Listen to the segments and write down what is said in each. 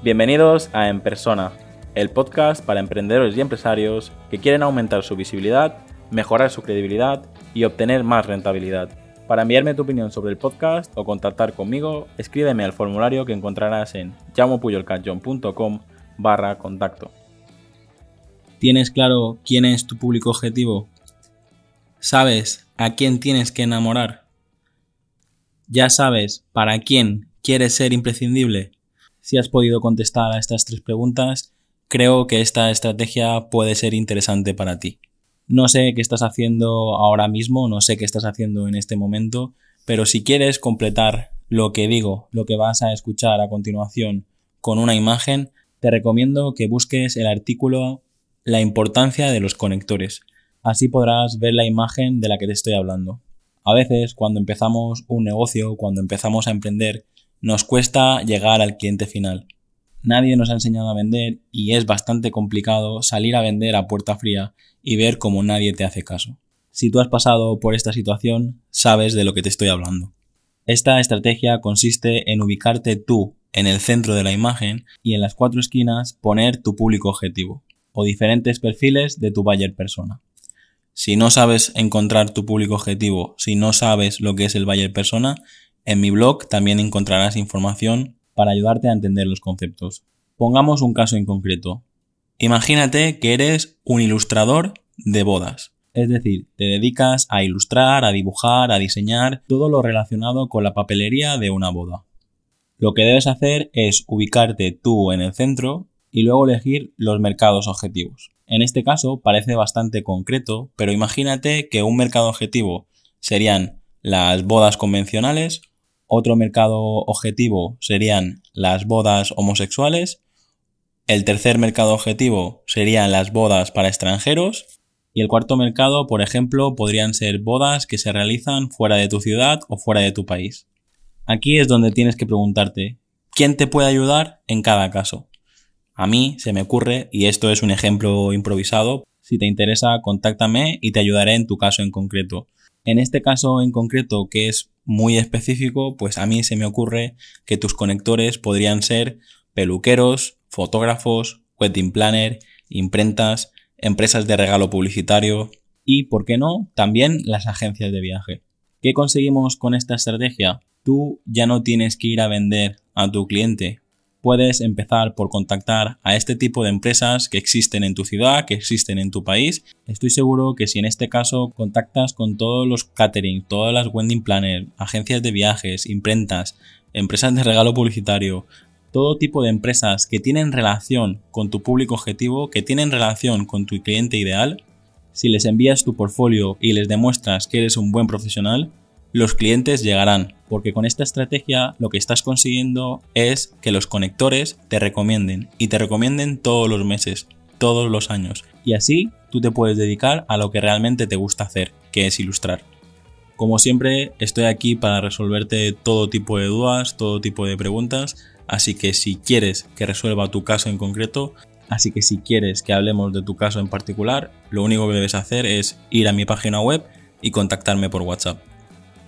Bienvenidos a En Persona, el podcast para emprendedores y empresarios que quieren aumentar su visibilidad, mejorar su credibilidad y obtener más rentabilidad. Para enviarme tu opinión sobre el podcast o contactar conmigo, escríbeme al formulario que encontrarás en llamopuyolcanchon.com barra contacto. ¿Tienes claro quién es tu público objetivo? ¿Sabes a quién tienes que enamorar? ¿Ya sabes para quién quieres ser imprescindible? Si has podido contestar a estas tres preguntas, creo que esta estrategia puede ser interesante para ti. No sé qué estás haciendo ahora mismo, no sé qué estás haciendo en este momento, pero si quieres completar lo que digo, lo que vas a escuchar a continuación con una imagen, te recomiendo que busques el artículo La importancia de los conectores. Así podrás ver la imagen de la que te estoy hablando. A veces, cuando empezamos un negocio, cuando empezamos a emprender, nos cuesta llegar al cliente final. Nadie nos ha enseñado a vender y es bastante complicado salir a vender a puerta fría y ver cómo nadie te hace caso. Si tú has pasado por esta situación, sabes de lo que te estoy hablando. Esta estrategia consiste en ubicarte tú en el centro de la imagen y en las cuatro esquinas poner tu público objetivo o diferentes perfiles de tu buyer persona. Si no sabes encontrar tu público objetivo, si no sabes lo que es el buyer persona, en mi blog también encontrarás información para ayudarte a entender los conceptos. Pongamos un caso en concreto. Imagínate que eres un ilustrador de bodas. Es decir, te dedicas a ilustrar, a dibujar, a diseñar todo lo relacionado con la papelería de una boda. Lo que debes hacer es ubicarte tú en el centro y luego elegir los mercados objetivos. En este caso parece bastante concreto, pero imagínate que un mercado objetivo serían las bodas convencionales otro mercado objetivo serían las bodas homosexuales. El tercer mercado objetivo serían las bodas para extranjeros. Y el cuarto mercado, por ejemplo, podrían ser bodas que se realizan fuera de tu ciudad o fuera de tu país. Aquí es donde tienes que preguntarte, ¿quién te puede ayudar en cada caso? A mí se me ocurre, y esto es un ejemplo improvisado, si te interesa, contáctame y te ayudaré en tu caso en concreto. En este caso en concreto, que es muy específico, pues a mí se me ocurre que tus conectores podrían ser peluqueros, fotógrafos, wedding planner, imprentas, empresas de regalo publicitario y, ¿por qué no?, también las agencias de viaje. ¿Qué conseguimos con esta estrategia? Tú ya no tienes que ir a vender a tu cliente puedes empezar por contactar a este tipo de empresas que existen en tu ciudad, que existen en tu país. Estoy seguro que si en este caso contactas con todos los catering, todas las wedding planner, agencias de viajes, imprentas, empresas de regalo publicitario, todo tipo de empresas que tienen relación con tu público objetivo, que tienen relación con tu cliente ideal, si les envías tu portfolio y les demuestras que eres un buen profesional, los clientes llegarán, porque con esta estrategia lo que estás consiguiendo es que los conectores te recomienden y te recomienden todos los meses, todos los años. Y así tú te puedes dedicar a lo que realmente te gusta hacer, que es ilustrar. Como siempre, estoy aquí para resolverte todo tipo de dudas, todo tipo de preguntas, así que si quieres que resuelva tu caso en concreto, así que si quieres que hablemos de tu caso en particular, lo único que debes hacer es ir a mi página web y contactarme por WhatsApp.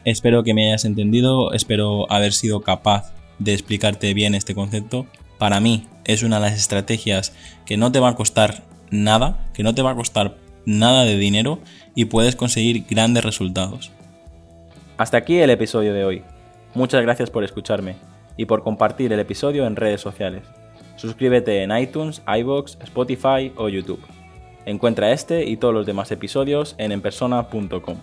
Espero que me hayas entendido, espero haber sido capaz de explicarte bien este concepto. Para mí es una de las estrategias que no te va a costar nada, que no te va a costar nada de dinero y puedes conseguir grandes resultados. Hasta aquí el episodio de hoy. Muchas gracias por escucharme y por compartir el episodio en redes sociales. Suscríbete en iTunes, iBox, Spotify o YouTube. Encuentra este y todos los demás episodios en enpersona.com.